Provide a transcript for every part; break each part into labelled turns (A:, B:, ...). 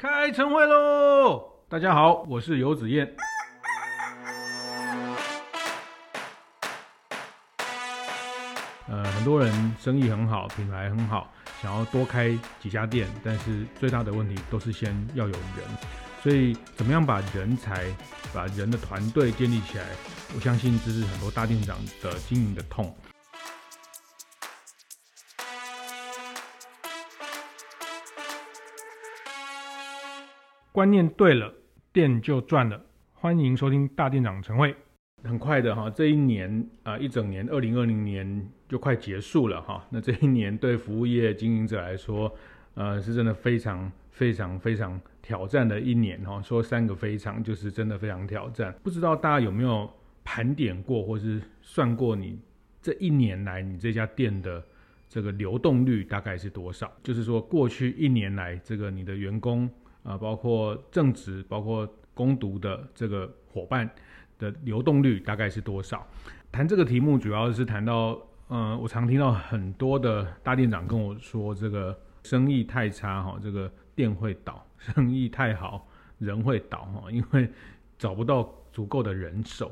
A: 开晨会喽！大家好，我是游子燕。呃，很多人生意很好，品牌很好，想要多开几家店，但是最大的问题都是先要有人。所以，怎么样把人才、把人的团队建立起来？我相信这是很多大店长的经营的痛。观念对了，店就赚了。欢迎收听大店长晨会。很快的哈，这一年啊，一整年，二零二零年就快结束了哈。那这一年对服务业经营者来说，呃，是真的非常非常非常挑战的一年哈。说三个非常，就是真的非常挑战。不知道大家有没有盘点过，或是算过你这一年来你这家店的这个流动率大概是多少？就是说过去一年来，这个你的员工。啊，包括正职，包括攻读的这个伙伴的流动率大概是多少？谈这个题目主要是谈到，嗯、我常听到很多的大店长跟我说，这个生意太差哈，这个店会倒；生意太好，人会倒哈，因为找不到足够的人手。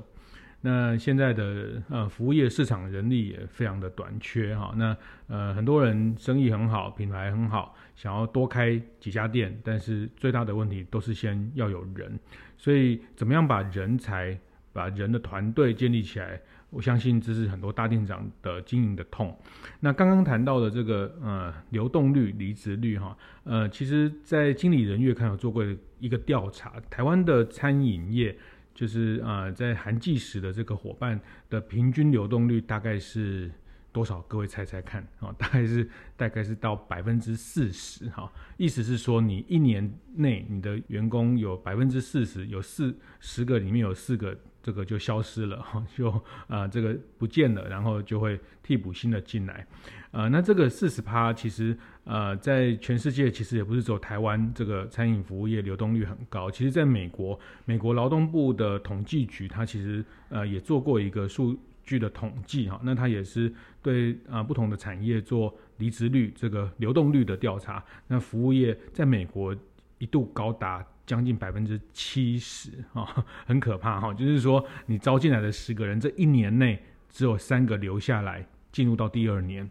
A: 那现在的呃服务业市场人力也非常的短缺哈，那呃很多人生意很好，品牌很好，想要多开几家店，但是最大的问题都是先要有人，所以怎么样把人才、把人的团队建立起来，我相信这是很多大店长的经营的痛。那刚刚谈到的这个呃流动率、离职率哈，呃其实在经理人月刊有做过一个调查，台湾的餐饮业。就是啊、在寒季时的这个伙伴的平均流动率大概是多少？各位猜猜看啊、大概是大概是到百分之四十哈。意思是说，你一年内你的员工有百分之四十，有四十个里面有四个。这个就消失了哈，就啊、这个不见了，然后就会替补新的进来，呃，那这个四十趴其实呃在全世界其实也不是只有台湾这个餐饮服务业流动率很高，其实在美国，美国劳动部的统计局它其实呃也做过一个数据的统计哈，那它也是对啊、呃、不同的产业做离职率这个流动率的调查，那服务业在美国一度高达。将近百分之七十啊，很可怕哈！就是说，你招进来的十个人，这一年内只有三个留下来，进入到第二年。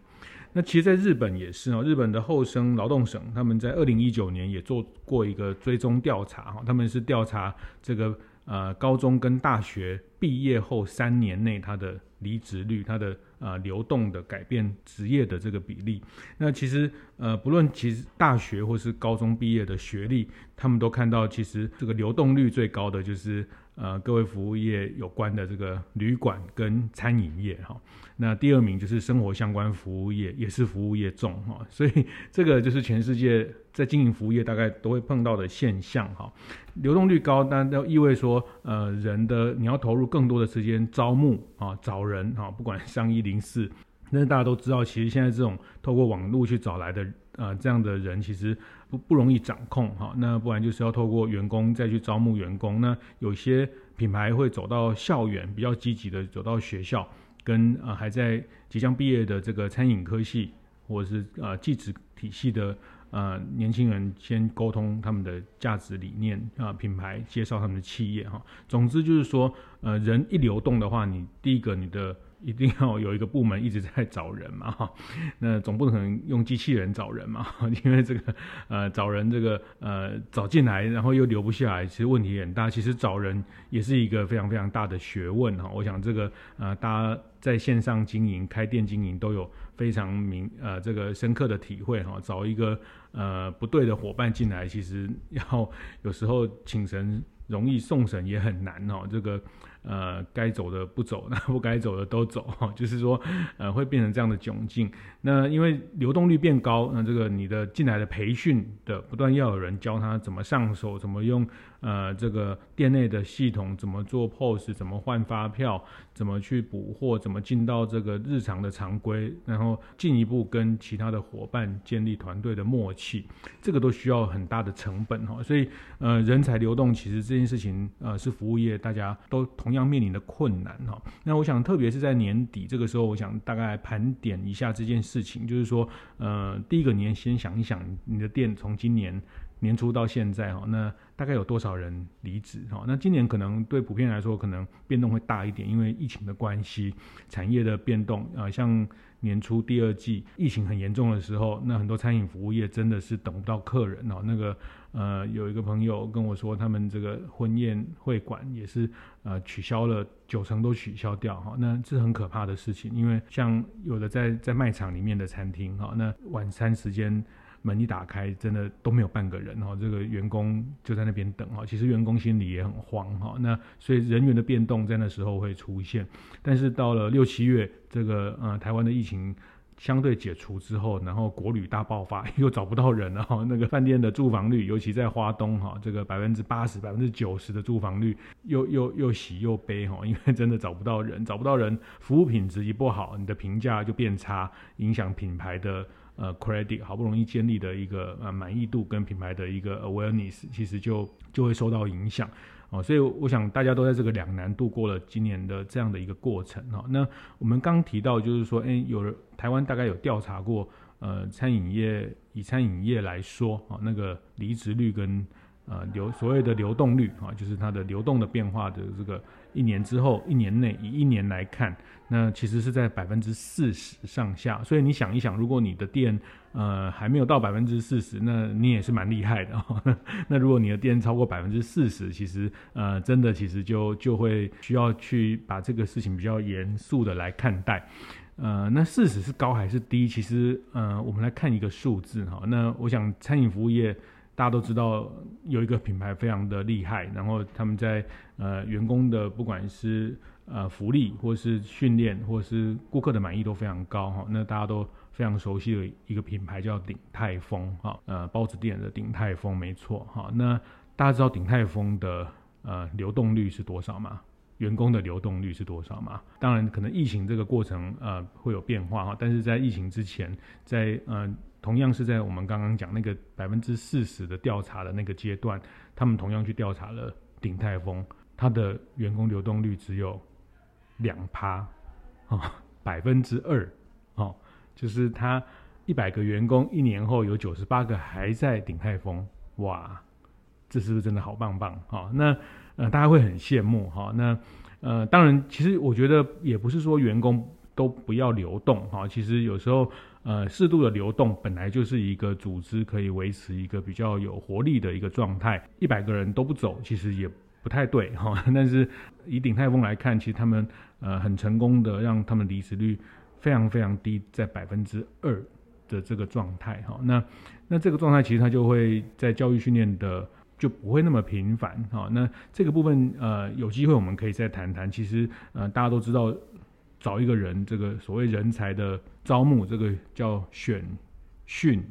A: 那其实，在日本也是哦，日本的厚生劳动省他们在二零一九年也做过一个追踪调查哈，他们是调查这个呃高中跟大学毕业后三年内他的离职率，他的。呃，流动的改变职业的这个比例，那其实呃，不论其实大学或是高中毕业的学历，他们都看到，其实这个流动率最高的就是呃，各位服务业有关的这个旅馆跟餐饮业哈。那第二名就是生活相关服务业，也是服务业重哈。所以这个就是全世界在经营服务业大概都会碰到的现象哈。流动率高，那都意味说呃，人的你要投入更多的时间招募啊，找人啊，不管商一。零四，但是大家都知道，其实现在这种透过网络去找来的，呃，这样的人其实不不容易掌控哈。那不然就是要透过员工再去招募员工。那有些品牌会走到校园，比较积极的走到学校，跟呃还在即将毕业的这个餐饮科系或者是呃技职体系的呃年轻人，先沟通他们的价值理念啊、品牌介绍他们的企业哈。总之就是说，呃，人一流动的话，你第一个你的。一定要有一个部门一直在找人嘛，哈，那总不可能用机器人找人嘛，因为这个呃找人这个呃找进来，然后又留不下来，其实问题很大。其实找人也是一个非常非常大的学问哈。我想这个呃大家在线上经营、开店经营都有非常明呃这个深刻的体会哈。找一个呃不对的伙伴进来，其实要有时候请神容易送神也很难哈。这个。呃，该走的不走，那不该走的都走，就是说，呃，会变成这样的窘境。那因为流动率变高，那这个你的进来的培训的不断要有人教他怎么上手，怎么用。呃，这个店内的系统怎么做 POS，怎么换发票，怎么去补货，怎么进到这个日常的常规，然后进一步跟其他的伙伴建立团队的默契，这个都需要很大的成本哈。所以，呃，人才流动其实这件事情，呃，是服务业大家都同样面临的困难哈。那我想，特别是在年底这个时候，我想大概盘点一下这件事情，就是说，呃，第一个，你先想一想，你的店从今年年初到现在哈，那大概有多少人离职哈？那今年可能对普遍来说，可能变动会大一点，因为疫情的关系，产业的变动啊，像年初第二季疫情很严重的时候，那很多餐饮服务业真的是等不到客人哦。那个呃，有一个朋友跟我说，他们这个婚宴会馆也是呃取消了九成都取消掉哈。那这是很可怕的事情，因为像有的在在卖场里面的餐厅哈，那晚餐时间。门一打开，真的都没有半个人哈，这个员工就在那边等哈。其实员工心里也很慌哈。那所以人员的变动在那时候会出现，但是到了六七月，这个呃台湾的疫情相对解除之后，然后国旅大爆发，又找不到人了哈。那个饭店的住房率，尤其在花东哈，这个百分之八十、百分之九十的住房率又又又喜又悲哈，因为真的找不到人，找不到人，服务品质一不好，你的评价就变差，影响品牌的。呃，credit 好不容易建立的一个呃满意度跟品牌的一个 awareness，其实就就会受到影响哦，所以我想大家都在这个两难度过了今年的这样的一个过程哈。那我们刚提到就是说，哎，有人台湾大概有调查过，呃，餐饮业以餐饮业来说啊，那个离职率跟呃流所谓的流动率啊，就是它的流动的变化的这个。一年之后，一年内以一年来看，那其实是在百分之四十上下。所以你想一想，如果你的店呃还没有到百分之四十，那你也是蛮厉害的哦。那如果你的店超过百分之四十，其实呃真的其实就就会需要去把这个事情比较严肃的来看待。呃，那四十是高还是低？其实呃，我们来看一个数字哈。那我想餐饮服务业。大家都知道有一个品牌非常的厉害，然后他们在呃员工的不管是呃福利或是训练或是顾客的满意都非常高哈。那大家都非常熟悉的一个品牌叫鼎泰丰哈，呃包子店的鼎泰丰没错哈。那大家知道鼎泰丰的呃流动率是多少吗？员工的流动率是多少吗？当然可能疫情这个过程呃会有变化哈，但是在疫情之前在呃。同样是在我们刚刚讲那个百分之四十的调查的那个阶段，他们同样去调查了鼎泰丰，它的员工流动率只有两趴，啊，百分之二，哦，就是他一百个员工一年后有九十八个还在鼎泰丰，哇，这是不是真的好棒棒？哈，那呃大家会很羡慕哈，那呃当然其实我觉得也不是说员工都不要流动哈，其实有时候。呃，适度的流动本来就是一个组织可以维持一个比较有活力的一个状态。一百个人都不走，其实也不太对哈。但是以鼎泰丰来看，其实他们呃很成功的让他们离职率非常非常低，在百分之二的这个状态哈。那那这个状态其实它就会在教育训练的就不会那么频繁哈。那这个部分呃有机会我们可以再谈谈。其实呃大家都知道。找一个人，这个所谓人才的招募，这个叫选、训、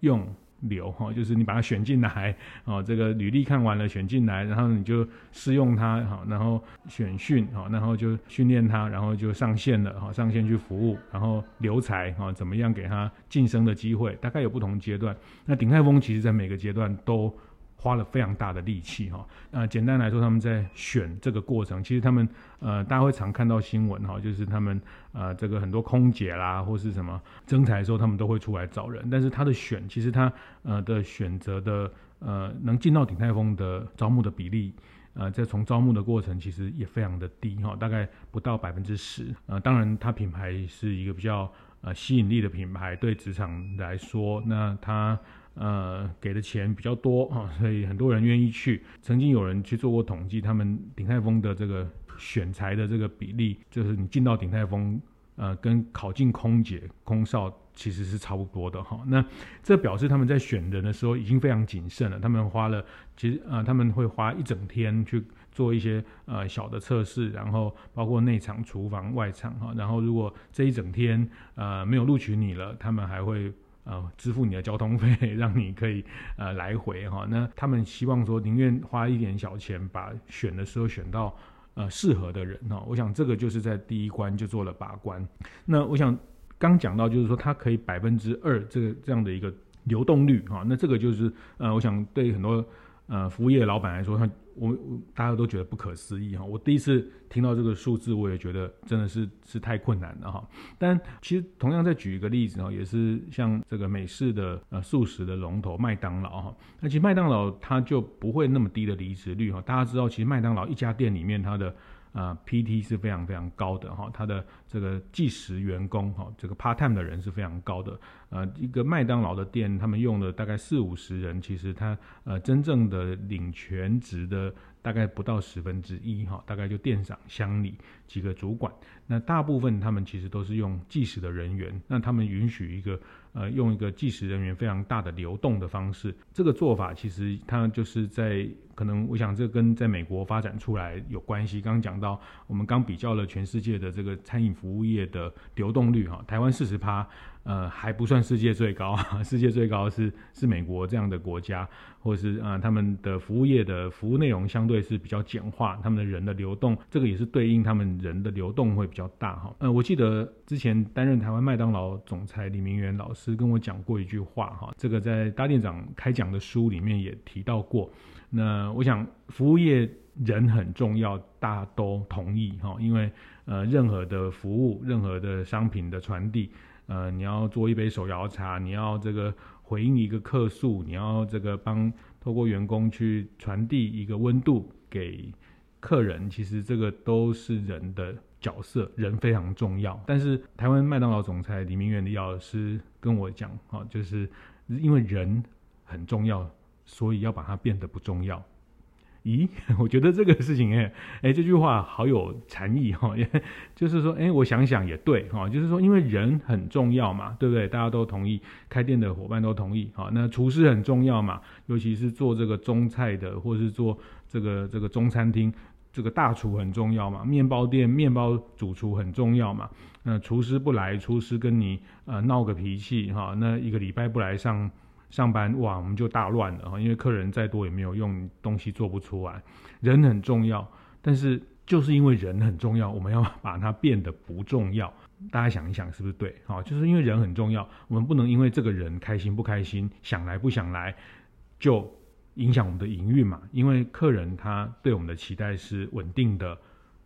A: 用、留，哈，就是你把它选进来，哦，这个履历看完了，选进来，然后你就试用它，哈，然后选训，哈，然后就训练它，然后就上线了，哈，上线去服务，然后留才，哈，怎么样给他晋升的机会，大概有不同阶段。那鼎泰丰其实在每个阶段都。花了非常大的力气哈，呃，简单来说，他们在选这个过程，其实他们呃，大家会常看到新闻哈，就是他们呃，这个很多空姐啦或是什么征才的时候，他们都会出来找人，但是他的选，其实他呃的选择的呃，能进到鼎泰丰的招募的比例，呃，在从招募的过程其实也非常的低哈，大概不到百分之十，呃，当然它品牌是一个比较呃吸引力的品牌，对职场来说，那他。呃，给的钱比较多啊，所以很多人愿意去。曾经有人去做过统计，他们鼎泰丰的这个选材的这个比例，就是你进到鼎泰丰，呃，跟考进空姐、空少其实是差不多的哈。那这表示他们在选人的时候已经非常谨慎了。他们花了，其实呃，他们会花一整天去做一些呃小的测试，然后包括内场、厨房、外场哈。然后如果这一整天呃没有录取你了，他们还会。呃，支付你的交通 费，让你可以呃来回哈。那他们希望说，宁愿花一点小钱，把选的时候选到呃适合的人哈。我想这个就是在第一关就做了把关。那我想刚讲到就是说，它可以百分之二这个这样的一个流动率哈。那这个就是呃，我想对很多呃服务业老板来说，他我大家都觉得不可思议哈。我第一次听到这个数字，我也觉得真的是是太困难了哈。但其实同样再举一个例子哈，也是像这个美式的呃素食的龙头麦当劳哈，那其实麦当劳它就不会那么低的离职率哈。大家知道，其实麦当劳一家店里面它的、呃、PT 是非常非常高的哈，它的这个计时员工哈，这个 part time 的人是非常高的。呃，一个麦当劳的店，他们用了大概四五十人，其实他呃真正的领全职的大概不到十分之一哈，大概就店长、乡里几个主管。那大部分他们其实都是用计时的人员，那他们允许一个呃用一个计时人员非常大的流动的方式，这个做法其实它就是在可能我想这跟在美国发展出来有关系。刚刚讲到我们刚比较了全世界的这个餐饮服务业的流动率哈，台湾四十趴。呃，还不算世界最高，世界最高是是美国这样的国家，或者是呃他们的服务业的服务内容相对是比较简化，他们的人的流动，这个也是对应他们人的流动会比较大哈。呃，我记得之前担任台湾麦当劳总裁李明源老师跟我讲过一句话哈，这个在大店长开讲的书里面也提到过。那我想服务业人很重要，大家都同意哈，因为呃任何的服务，任何的商品的传递。呃，你要做一杯手摇茶，你要这个回应一个客诉，你要这个帮透过员工去传递一个温度给客人，其实这个都是人的角色，人非常重要。但是台湾麦当劳总裁李明源的老师跟我讲，哈，就是因为人很重要，所以要把它变得不重要。咦，我觉得这个事情，哎，哎，这句话好有禅意哈，就是说，哎，我想想也对哈，就是说，因为人很重要嘛，对不对？大家都同意，开店的伙伴都同意，好，那厨师很重要嘛，尤其是做这个中菜的，或是做这个这个中餐厅，这个大厨很重要嘛，面包店面包主厨很重要嘛，那厨师不来，厨师跟你呃闹个脾气哈，那一个礼拜不来上。上班哇，我们就大乱了哈，因为客人再多也没有用，东西做不出来。人很重要，但是就是因为人很重要，我们要把它变得不重要。大家想一想，是不是对？好，就是因为人很重要，我们不能因为这个人开心不开心，想来不想来，就影响我们的营运嘛。因为客人他对我们的期待是稳定的，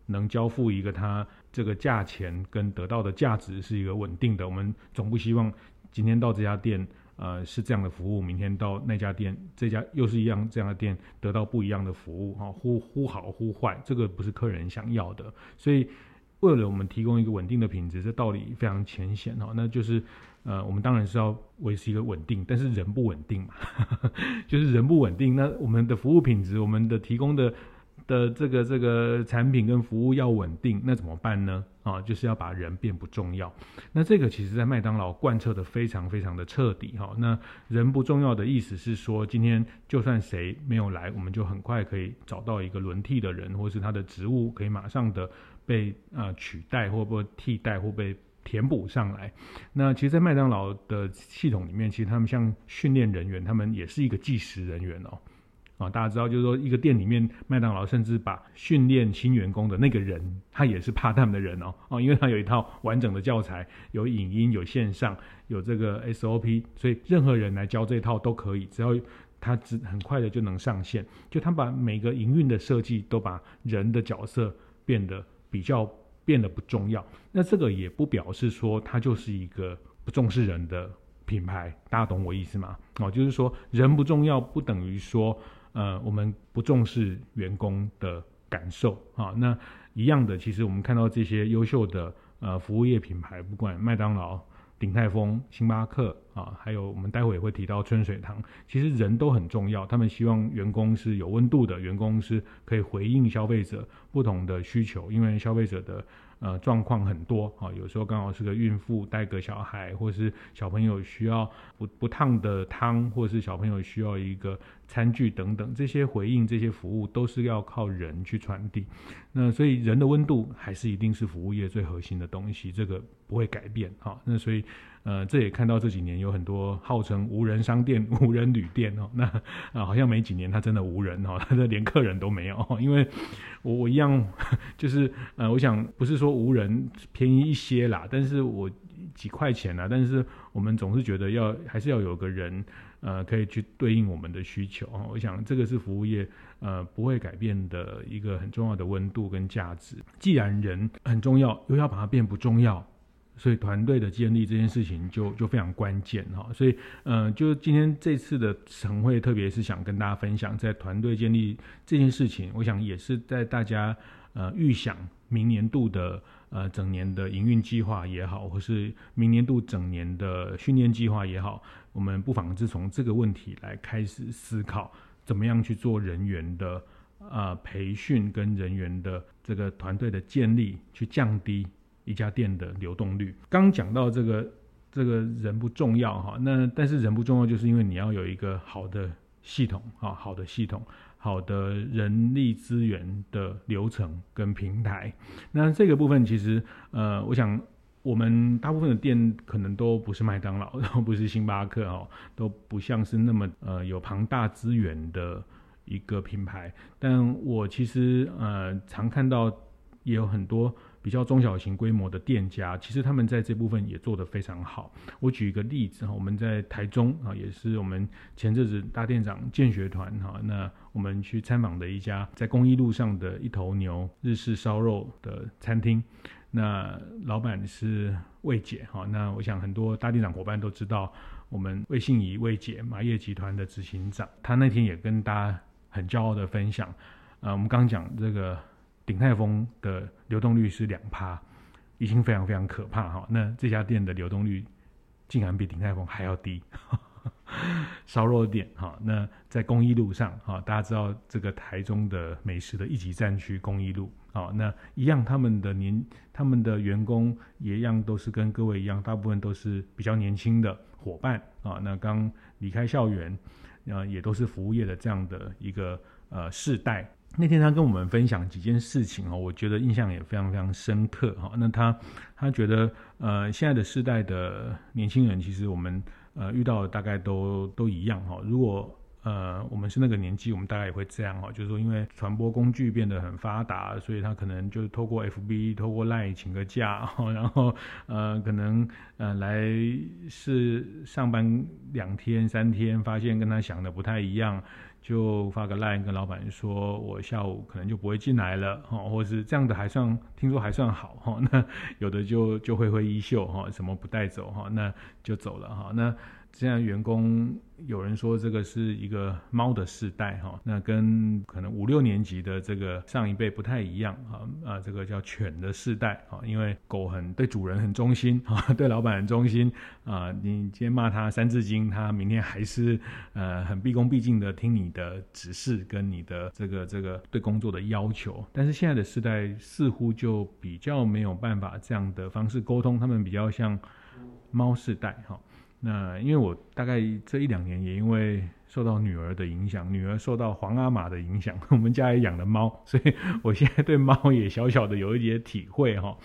A: 能交付一个他这个价钱跟得到的价值是一个稳定的。我们总不希望今天到这家店。呃，是这样的服务，明天到那家店，这家又是一样这样的店，得到不一样的服务，哈，忽忽好忽坏，这个不是客人想要的。所以，为了我们提供一个稳定的品质，这道理非常浅显哈，那就是，呃，我们当然是要维持一个稳定，但是人不稳定嘛，就是人不稳定，那我们的服务品质，我们的提供的。的这个这个产品跟服务要稳定，那怎么办呢？啊，就是要把人变不重要。那这个其实在麦当劳贯彻的非常非常的彻底哈。那人不重要的意思是说，今天就算谁没有来，我们就很快可以找到一个轮替的人，或是他的职务可以马上的被呃取代，或被替代，或被填补上来。那其实，在麦当劳的系统里面，其实他们像训练人员，他们也是一个计时人员哦。啊，大家知道，就是说，一个店里面，麦当劳甚至把训练新员工的那个人，他也是怕他们的人哦，哦，因为他有一套完整的教材，有影音，有线上，有这个 SOP，所以任何人来教这套都可以，只要他只很快的就能上线。就他把每个营运的设计都把人的角色变得比较变得不重要。那这个也不表示说他就是一个不重视人的品牌，大家懂我意思吗？哦，就是说人不重要，不等于说。呃，我们不重视员工的感受啊。那一样的，其实我们看到这些优秀的呃服务业品牌，不管麦当劳、鼎泰丰、星巴克啊，还有我们待会也会提到春水堂，其实人都很重要。他们希望员工是有温度的，员工是可以回应消费者不同的需求，因为消费者的。呃，状况很多啊，有时候刚好是个孕妇带个小孩，或是小朋友需要不不烫的汤，或是小朋友需要一个餐具等等，这些回应这些服务都是要靠人去传递。那所以人的温度还是一定是服务业最核心的东西，这个不会改变哈。那所以。呃，这也看到这几年有很多号称无人商店、无人旅店哦，那啊好像没几年它真的无人哦，它连客人都没有，因为我我一样就是呃，我想不是说无人便宜一些啦，但是我几块钱啦，但是我们总是觉得要还是要有个人呃，可以去对应我们的需求啊。我想这个是服务业呃不会改变的一个很重要的温度跟价值。既然人很重要，又要把它变不重要。所以团队的建立这件事情就就非常关键哈，所以呃，就今天这次的晨会，特别是想跟大家分享，在团队建立这件事情，我想也是在大家呃预想明年度的呃整年的营运计划也好，或是明年度整年的训练计划也好，我们不妨是从这个问题来开始思考，怎么样去做人员的呃培训跟人员的这个团队的建立，去降低。一家店的流动率，刚讲到这个，这个人不重要哈，那但是人不重要，就是因为你要有一个好的系统啊，好的系统，好的人力资源的流程跟平台。那这个部分其实，呃，我想我们大部分的店可能都不是麦当劳，都不是星巴克哦，都不像是那么呃有庞大资源的一个品牌。但我其实呃常看到也有很多。比较中小型规模的店家，其实他们在这部分也做得非常好。我举一个例子哈，我们在台中啊，也是我们前阵子大店长建学团哈，那我们去参访的一家在公益路上的一头牛日式烧肉的餐厅，那老板是魏姐哈，那我想很多大地长伙伴都知道，我们魏信仪魏姐马业集团的执行长，他那天也跟大家很骄傲的分享，啊，我们刚讲这个。鼎泰丰的流动率是两趴，已经非常非常可怕哈。那这家店的流动率竟然比鼎泰丰还要低。烧肉店哈，那在公益路上哈，大家知道这个台中的美食的一级战区公益路啊，那一样他们的年他们的员工也一样都是跟各位一样，大部分都是比较年轻的伙伴啊。那刚离开校园啊，也都是服务业的这样的一个呃世代。那天他跟我们分享几件事情哦，我觉得印象也非常非常深刻哈。那他他觉得呃现在的世代的年轻人，其实我们呃遇到的大概都都一样哈。如果呃我们是那个年纪，我们大概也会这样哈，就是说因为传播工具变得很发达，所以他可能就是透过 FB、透过 Line 请个假，然后呃可能呃来是上班两天三天，发现跟他想的不太一样。就发个 line 跟老板说，我下午可能就不会进来了，哈，或是这样的还算听说还算好，哈，那有的就就挥挥衣袖，哈，什么不带走，哈，那就走了，哈，那。现在员工有人说这个是一个猫的世代哈，那跟可能五六年级的这个上一辈不太一样啊啊，这个叫犬的世代啊，因为狗很对主人很忠心啊，对老板很忠心啊，你今天骂他三字经，他明天还是呃很毕恭毕敬的听你的指示跟你的这个这个对工作的要求。但是现在的世代似乎就比较没有办法这样的方式沟通，他们比较像猫世代哈。那因为我大概这一两年也因为受到女儿的影响，女儿受到皇阿玛的影响，我们家也养了猫，所以我现在对猫也小小的有一点体会哈。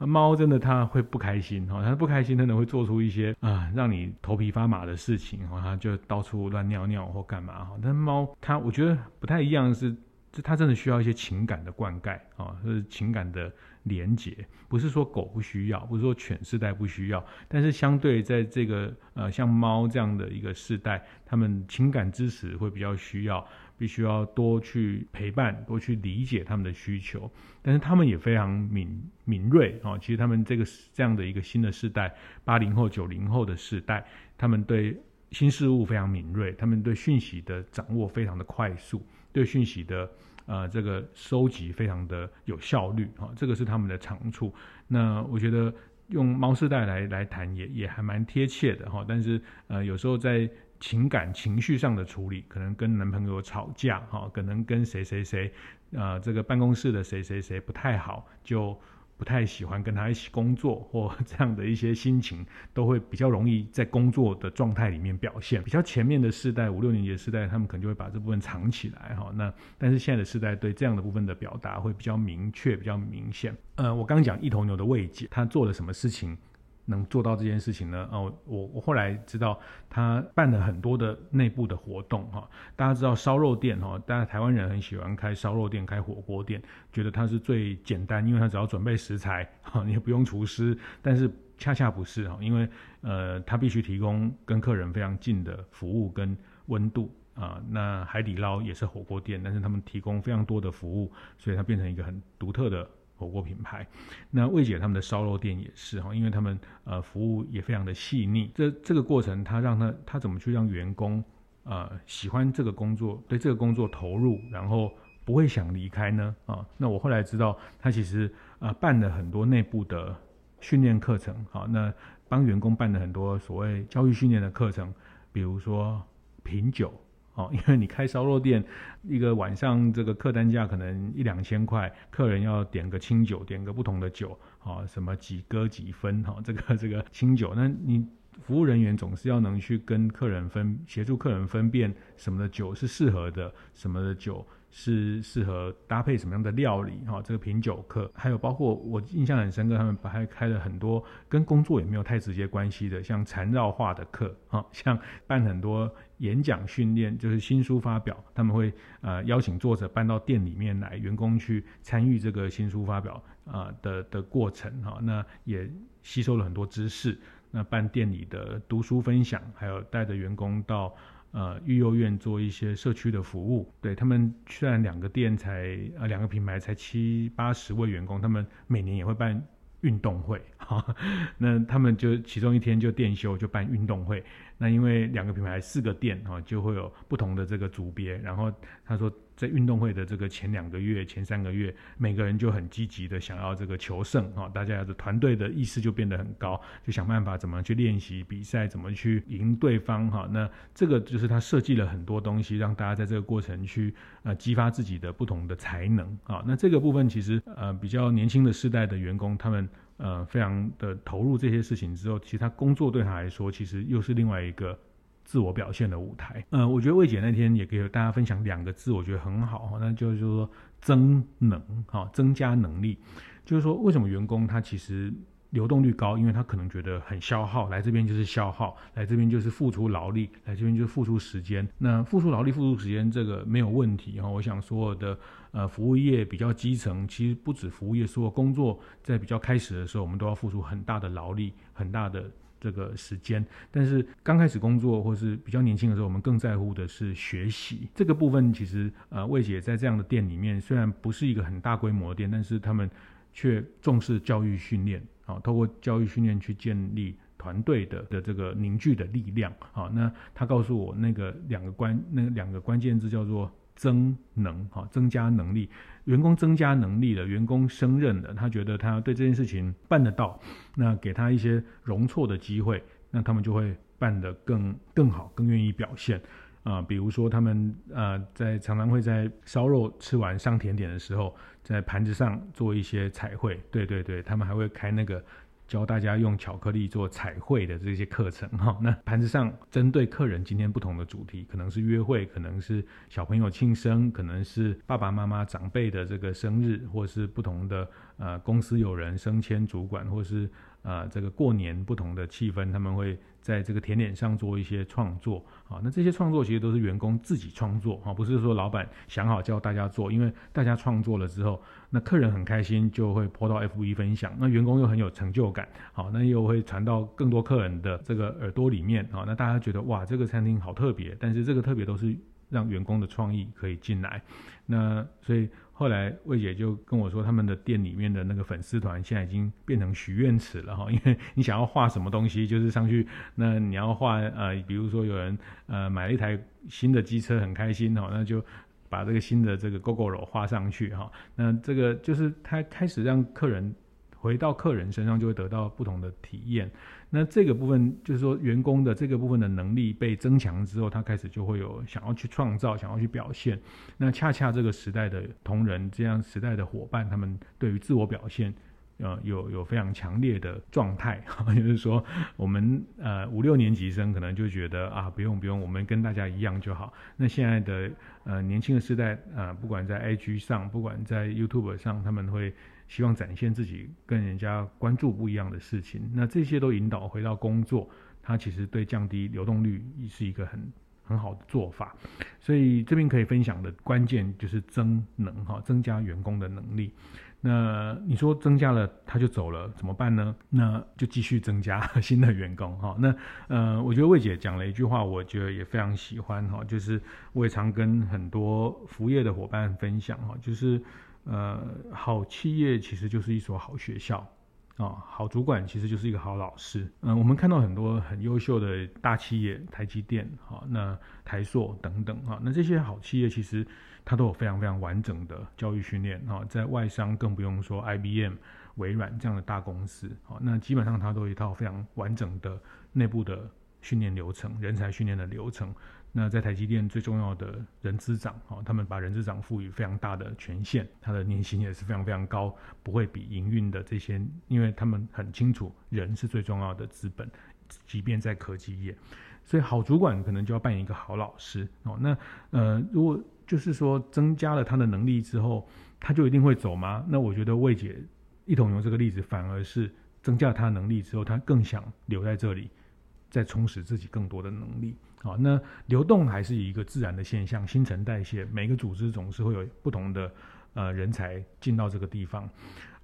A: 猫真的它会不开心哈，它不开心真的会做出一些啊让你头皮发麻的事情哈，它就到处乱尿尿或干嘛哈。但猫它我觉得不太一样是，就它真的需要一些情感的灌溉啊，就是情感的。连结不是说狗不需要，不是说犬世代不需要，但是相对在这个呃像猫这样的一个世代，他们情感支持会比较需要，必须要多去陪伴，多去理解他们的需求。但是他们也非常敏敏锐啊、哦，其实他们这个这样的一个新的世代，八零后、九零后的世代，他们对新事物非常敏锐，他们对讯息的掌握非常的快速，对讯息的。呃，这个收集非常的有效率哈、哦，这个是他们的长处。那我觉得用猫世代来来谈也也还蛮贴切的哈、但是呃，有时候在情感情绪上的处理，可能跟男朋友吵架哈、可能跟谁谁谁，呃，这个办公室的谁谁谁不太好就。不太喜欢跟他一起工作，或这样的一些心情，都会比较容易在工作的状态里面表现。比较前面的世代，五六年级的世代，他们可能就会把这部分藏起来哈。那但是现在的世代对这样的部分的表达会比较明确，比较明显。呃，我刚讲一头牛的慰藉，他做了什么事情？能做到这件事情呢？哦，我我后来知道他办了很多的内部的活动哈。大家知道烧肉店哈，大家台湾人很喜欢开烧肉店、开火锅店，觉得它是最简单，因为它只要准备食材哈，你也不用厨师，但是恰恰不是哈，因为呃，他必须提供跟客人非常近的服务跟温度啊。那海底捞也是火锅店，但是他们提供非常多的服务，所以它变成一个很独特的火锅品牌。那魏姐他们的烧肉店也是哈，因为他们呃服务也非常的细腻。这这个过程，他让他他怎么去让员工呃喜欢这个工作，对这个工作投入，然后不会想离开呢？啊，那我后来知道，他其实呃办了很多内部的训练课程，好，那帮员工办了很多所谓教育训练的课程，比如说品酒，哦，因为你开烧肉店，一个晚上这个客单价可能一两千块，客人要点个清酒，点个不同的酒，啊，什么几哥几分，哈，这个这个清酒，那你服务人员总是要能去跟客人分，协助客人分辨什么的酒是适合的，什么的酒。是适合搭配什么样的料理哈？这个品酒课，还有包括我印象很深刻，他们还开了很多跟工作也没有太直接关系的，像缠绕画的课啊，像办很多演讲训练，就是新书发表，他们会呃邀请作者搬到店里面来，员工去参与这个新书发表啊的的过程哈。那也吸收了很多知识。那办店里的读书分享，还有带着员工到。呃，育幼院做一些社区的服务，对他们虽然两个店才呃两个品牌才七八十位员工，他们每年也会办运动会，哈，那他们就其中一天就店休就办运动会。那因为两个品牌四个店哈，就会有不同的这个组别。然后他说，在运动会的这个前两个月、前三个月，每个人就很积极的想要这个求胜哈，大家的团队的意识就变得很高，就想办法怎么去练习比赛，怎么去赢对方哈。那这个就是他设计了很多东西，让大家在这个过程去呃激发自己的不同的才能啊。那这个部分其实呃比较年轻的世代的员工他们。呃，非常的投入这些事情之后，其实他工作对他来说，其实又是另外一个自我表现的舞台。呃，我觉得魏姐那天也给大家分享两个字，我觉得很好，那就是说增能，哈，增加能力。就是说，为什么员工他其实。流动率高，因为他可能觉得很消耗，来这边就是消耗，来这边就是付出劳力，来这边就是付出时间。那付出劳力、付出时间这个没有问题哈。我想所有的呃服务业比较基层，其实不止服务业，所有工作在比较开始的时候，我们都要付出很大的劳力、很大的这个时间。但是刚开始工作或是比较年轻的时候，我们更在乎的是学习这个部分。其实呃，魏姐在这样的店里面，虽然不是一个很大规模的店，但是他们却重视教育训练。啊，透过教育训练去建立团队的的这个凝聚的力量。好，那他告诉我那个两个关那两个关键字叫做增能，哈，增加能力。员工增加能力了，员工升任了，他觉得他对这件事情办得到，那给他一些容错的机会，那他们就会办得更更好，更愿意表现。啊、比如说他们呃，在常常会在烧肉吃完上甜点的时候，在盘子上做一些彩绘。对对对，他们还会开那个教大家用巧克力做彩绘的这些课程哈、那盘子上针对客人今天不同的主题，可能是约会，可能是小朋友庆生，可能是爸爸妈妈长辈的这个生日，或是不同的呃公司有人升迁主管，或是。啊、这个过年不同的气氛，他们会在这个甜点上做一些创作啊。那这些创作其实都是员工自己创作啊，不是说老板想好叫大家做，因为大家创作了之后，那客人很开心，就会泼到 FB 分享，那员工又很有成就感，好，那又会传到更多客人的这个耳朵里面啊。那大家觉得哇，这个餐厅好特别，但是这个特别都是让员工的创意可以进来，那所以。后来魏姐就跟我说，他们的店里面的那个粉丝团现在已经变成许愿池了哈，因为你想要画什么东西，就是上去，那你要画呃，比如说有人呃买了一台新的机车很开心哈，那就把这个新的这个 Gogoro 画上去哈，那这个就是他开始让客人。回到客人身上，就会得到不同的体验。那这个部分就是说，员工的这个部分的能力被增强之后，他开始就会有想要去创造、想要去表现。那恰恰这个时代的同仁，这样时代的伙伴，他们对于自我表现，呃，有有非常强烈的状态。就是说，我们呃五六年级生可能就觉得啊，不用不用，我们跟大家一样就好。那现在的呃年轻的时代啊，不管在 IG 上，不管在 YouTube 上，他们会。希望展现自己跟人家关注不一样的事情，那这些都引导回到工作，它其实对降低流动率也是一个很很好的做法。所以这边可以分享的关键就是增能哈，增加员工的能力。那你说增加了他就走了怎么办呢？那就继续增加 新的员工哈。那呃，我觉得魏姐讲了一句话，我觉得也非常喜欢哈，就是我也常跟很多服务业的伙伴分享哈，就是呃，好企业其实就是一所好学校。啊、好主管其实就是一个好老师。嗯，我们看到很多很优秀的大企业，台积电，好、哦，那台塑等等，哈、那这些好企业其实它都有非常非常完整的教育训练，啊、在外商更不用说，IBM、微软这样的大公司，啊、那基本上它都有一套非常完整的内部的训练流程，人才训练的流程。那在台积电最重要的人资长，哦，他们把人资长赋予非常大的权限，他的年薪也是非常非常高，不会比营运的这些，因为他们很清楚人是最重要的资本，即便在科技业，所以好主管可能就要扮演一个好老师哦。那呃，如果就是说增加了他的能力之后，他就一定会走吗？那我觉得魏姐一同用这个例子，反而是增加他的能力之后，他更想留在这里。再充实自己更多的能力，好，那流动还是一个自然的现象，新陈代谢，每个组织总是会有不同的呃人才进到这个地方，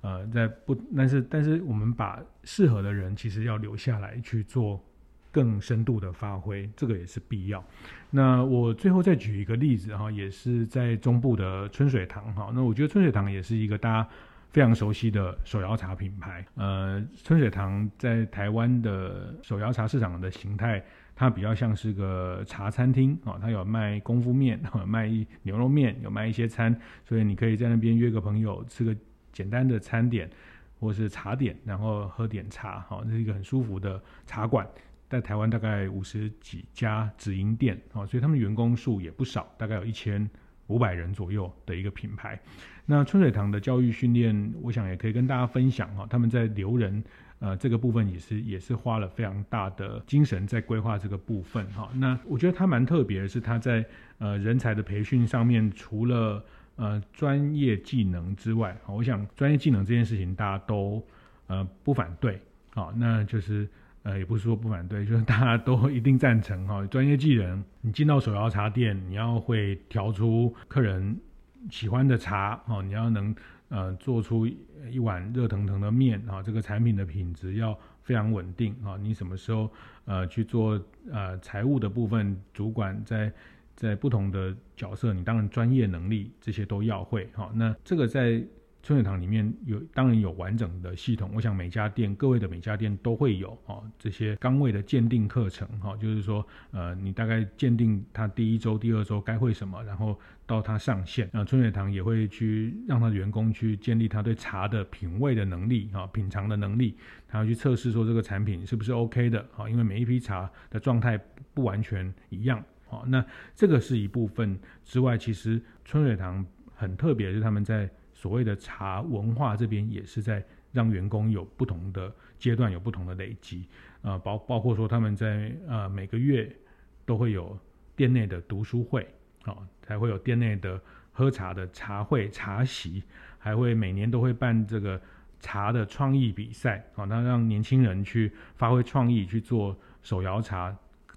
A: 呃，在不，但是但是我们把适合的人其实要留下来去做更深度的发挥，这个也是必要。那我最后再举一个例子哈，也是在中部的春水堂哈，那我觉得春水堂也是一个大家。非常熟悉的手摇茶品牌，呃，春水堂在台湾的手摇茶市场的形态，它比较像是个茶餐厅啊，它有卖功夫面，卖牛肉面，有卖一些餐，所以你可以在那边约个朋友吃个简单的餐点或是茶点，然后喝点茶，哈，这是一个很舒服的茶馆，在台湾大概五十几家直营店，啊，所以他们员工数也不少，大概有一千五百人左右的一个品牌。那春水堂的教育训练，我想也可以跟大家分享哈。他们在留人，呃，这个部分也是也是花了非常大的精神在规划这个部分哈。那我觉得他蛮特别的是，他在呃人才的培训上面，除了呃专业技能之外，我想专业技能这件事情大家都呃不反对啊。那就是呃也不是说不反对，就是大家都一定赞成哈。专业技能，你进到手摇茶店，你要会调出客人。喜欢的茶哦，你要能呃做出一碗热腾腾的面啊，这个产品的品质要非常稳定啊。你什么时候呃去做呃财务的部分，主管在在不同的角色，你当然专业能力这些都要会哈。那这个在。春水堂里面有，当然有完整的系统。我想每家店，各位的每家店都会有哦，这些岗位的鉴定课程哈，就是说，呃，你大概鉴定他第一周、第二周该会什么，然后到他上线，那春水堂也会去让他的员工去建立他对茶的品味的能力啊，品尝的能力，他要去测试说这个产品是不是 OK 的啊，因为每一批茶的状态不完全一样啊。那这个是一部分之外，其实春水堂很特别，是他们在。所谓的茶文化这边也是在让员工有不同的阶段，有不同的累积，呃，包包括说他们在呃每个月都会有店内的读书会，啊、哦，才会有店内的喝茶的茶会、茶席，还会每年都会办这个茶的创意比赛，啊、那让年轻人去发挥创意去做手摇茶，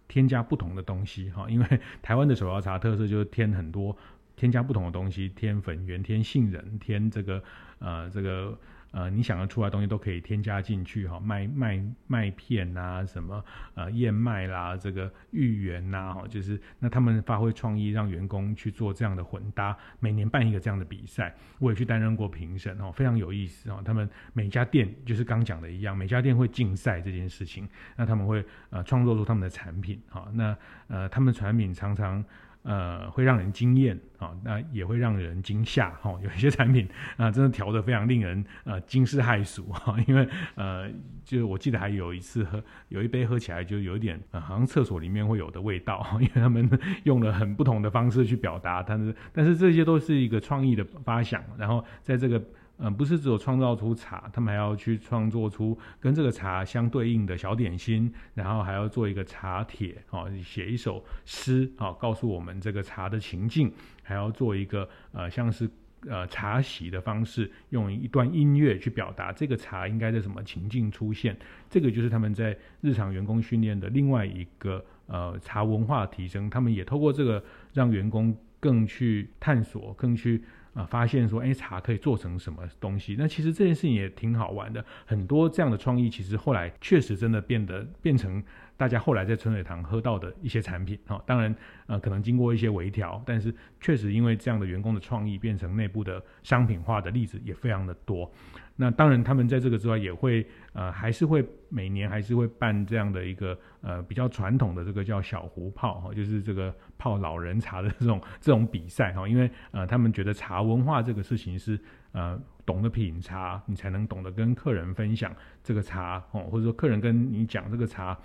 A: 添加不同的东西，哈、因为台湾的手摇茶特色就是添很多。添加不同的东西，添粉圆、添杏仁、添这个呃这个呃你想得出来的东西都可以添加进去哈，麦麦麦片呐、啊，什么呃燕麦啦，这个芋圆呐，哈，就是那他们发挥创意，让员工去做这样的混搭，每年办一个这样的比赛，我也去担任过评审哦，非常有意思哦。他们每家店就是刚讲的一样，每家店会竞赛这件事情，那他们会呃创作出他们的产品哈，那呃他们的产品常常。呃，会让人惊艳啊，那也会让人惊吓哈、有一些产品啊、真的调得非常令人呃惊世骇俗 哈、因为呃，就我记得还有一次喝，有一杯喝起来就有一点、呃，好像厕所里面会有的味道，因为他们用了很不同的方式去表达，但是但是这些都是一个创意的发想，然后在这个。嗯，不是只有创造出茶，他们还要去创作出跟这个茶相对应的小点心，然后还要做一个茶帖，啊，写一首诗，哦，告诉我们这个茶的情境，还要做一个呃，像是呃茶席的方式，用一段音乐去表达这个茶应该在什么情境出现。这个就是他们在日常员工训练的另外一个呃茶文化提升，他们也透过这个让员工更去探索，更去。啊发现说，哎，茶可以做成什么东西？那其实这件事情也挺好玩的，很多这样的创意，其实后来确实真的变得变成。大家后来在春水堂喝到的一些产品，哈，当然，呃，可能经过一些微调，但是确实因为这样的员工的创意，变成内部的商品化的例子也非常的多。那当然，他们在这个之外也会，呃，还是会每年还是会办这样的一个，呃，比较传统的这个叫小壶泡，哈，就是这个泡老人茶的这种 这种比赛，哈，因为呃，他们觉得茶文化这个事情是，呃，懂得品茶，你才能懂得跟客人分享这个茶，哦，或者说客人跟你讲这个茶。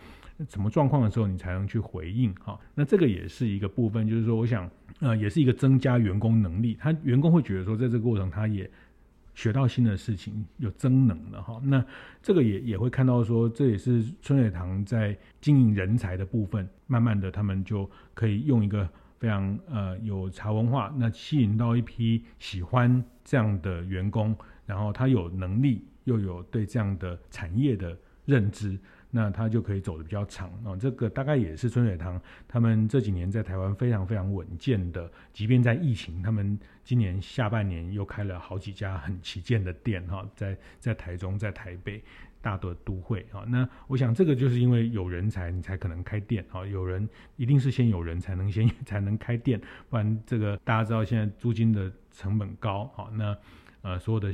A: 什么状况的时候，你才能去回应哈？那这个也是一个部分，就是说，我想，呃，也是一个增加员工能力。他员工会觉得说，在这个过程，他也学到新的事情，有增能的哈。那这个也也会看到说，这也是春水堂在经营人才的部分，慢慢的，他们就可以用一个非常呃有茶文化，那吸引到一批喜欢这样的员工，然后他有能力，又有对这样的产业的认知。那他就可以走得比较长啊，这个大概也是春水堂他们这几年在台湾非常非常稳健的，即便在疫情，他们今年下半年又开了好几家很旗舰的店哈，在在台中、在台北大的都会啊。那我想这个就是因为有人才，你才可能开店啊。有人一定是先有人才能先才能开店，不然这个大家知道现在租金的成本高啊，那呃所有的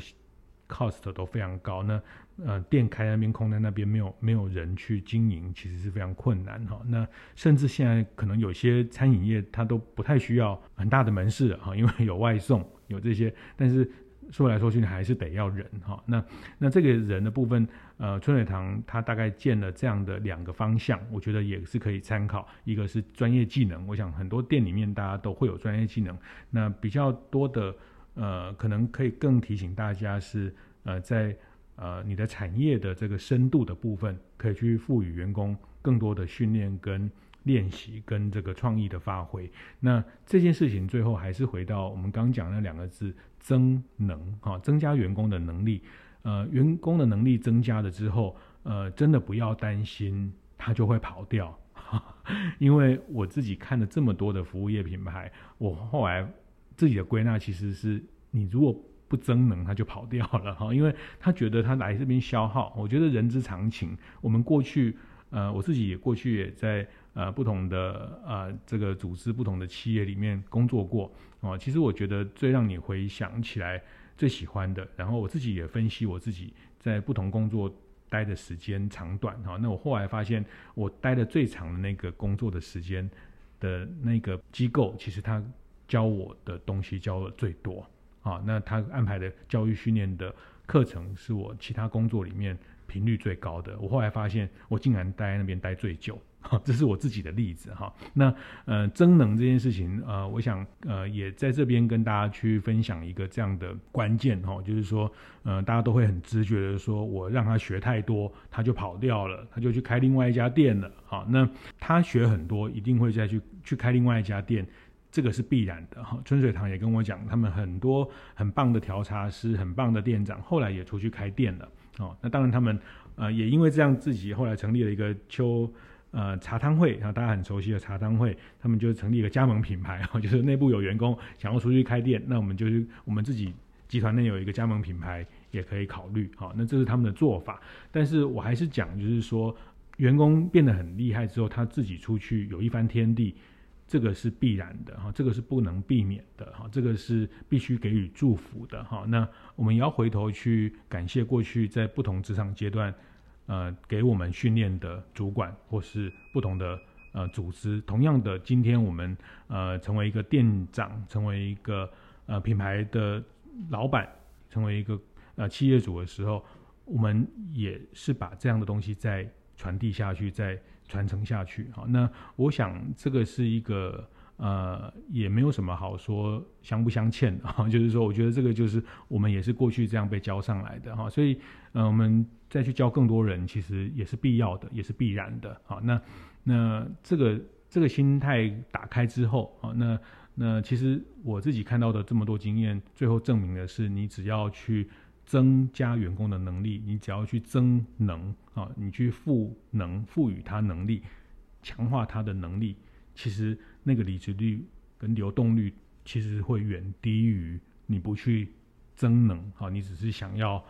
A: cost 都非常高那。呃，店开那边空在那边，没有没有人去经营，其实是非常困难哈。那甚至现在可能有些餐饮业它都不太需要很大的门市了哈，因为有外送有这些，但是说来说去还是得要人哈。那那这个人的部分，呃，春水堂它大概建了这样的两个方向，我觉得也是可以参考。一个是专业技能，我想很多店里面大家都会有专业技能，那比较多的呃，可能可以更提醒大家是呃在。呃，你的产业的这个深度的部分，可以去赋予员工更多的训练跟练习，跟这个创意的发挥。那这件事情最后还是回到我们刚讲那两个字：增能啊，增加员工的能力。呃，员工的能力增加了之后，呃，真的不要担心他就会跑掉，因为我自己看了这么多的服务业品牌，我后来自己的归纳其实是，你如果不增能，他就跑掉了哈，因为他觉得他来这边消耗。我觉得人之常情。我们过去，呃，我自己也过去也在呃不同的呃这个组织、不同的企业里面工作过哦。其实我觉得最让你回想起来最喜欢的，然后我自己也分析我自己在不同工作待的时间长短哈。那我后来发现，我待的最长的那个工作的时间的那个机构，其实他教我的东西教的最多。啊，那他安排的教育训练的课程是我其他工作里面频率最高的。我后来发现，我竟然待在那边待最久，哈，这是我自己的例子哈。那呃，增能这件事情，呃，我想呃也在这边跟大家去分享一个这样的关键哈，就是说，呃，大家都会很直觉的说，我让他学太多，他就跑掉了，他就去开另外一家店了。好，那他学很多，一定会再去去开另外一家店。这个是必然的哈，春水堂也跟我讲，他们很多很棒的调茶师、很棒的店长，后来也出去开店了哦。那当然，他们呃也因为这样，自己后来成立了一个秋呃茶汤会，然后大家很熟悉的茶汤会，他们就成立一个加盟品牌，就是内部有员工想要出去开店，那我们就是我们自己集团内有一个加盟品牌也可以考虑，哈，那这是他们的做法。但是我还是讲，就是说员工变得很厉害之后，他自己出去有一番天地。这个是必然的哈，这个是不能避免的哈，这个是必须给予祝福的哈。那我们也要回头去感谢过去在不同职场阶段，呃，给我们训练的主管或是不同的呃组织。同样的，今天我们呃成为一个店长，成为一个呃品牌的老板，成为一个呃企业主的时候，我们也是把这样的东西再传递下去，再。传承下去，好，那我想这个是一个呃，也没有什么好说相不相欠。啊，就是说，我觉得这个就是我们也是过去这样被教上来的。哈，所以呃，我们再去教更多人，其实也是必要的，也是必然的，好，那那这个这个心态打开之后，啊，那那其实我自己看到的这么多经验，最后证明的是，你只要去。增加员工的能力，你只要去增能啊，你去赋能，赋予他能力，强化他的能力，其实那个离职率跟流动率其实会远低于你不去增能，啊，你只是想要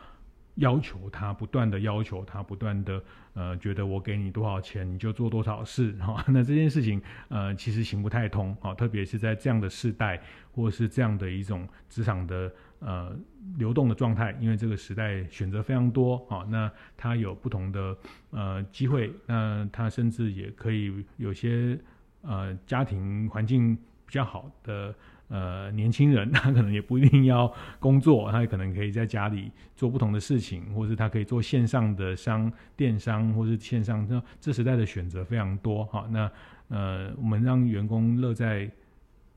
A: 要求他，不断的要求他，不断的呃，觉得我给你多少钱你就做多少事，哈，那这件事情呃，其实行不太通，啊，特别是在这样的世代，或是这样的一种职场的呃流动的状态，因为这个时代选择非常多，啊，那他有不同的呃机会，那他甚至也可以有些呃家庭环境比较好的。呃，年轻人他可能也不一定要工作，他也可能可以在家里做不同的事情，或是他可以做线上的商、电商，或是线上。这这时代的选择非常多哈。那呃，我们让员工乐在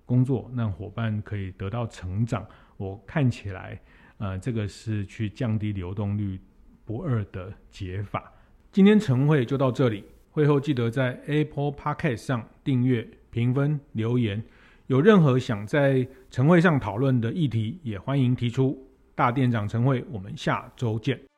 A: 工作，让伙伴可以得到成长。我看起来，呃，这个是去降低流动率不二的解法。今天晨会就到这里，会后记得在 Apple Podcast 上订阅、评分、留言。有任何想在晨会上讨论的议题，也欢迎提出。大店长晨会，我们下周见。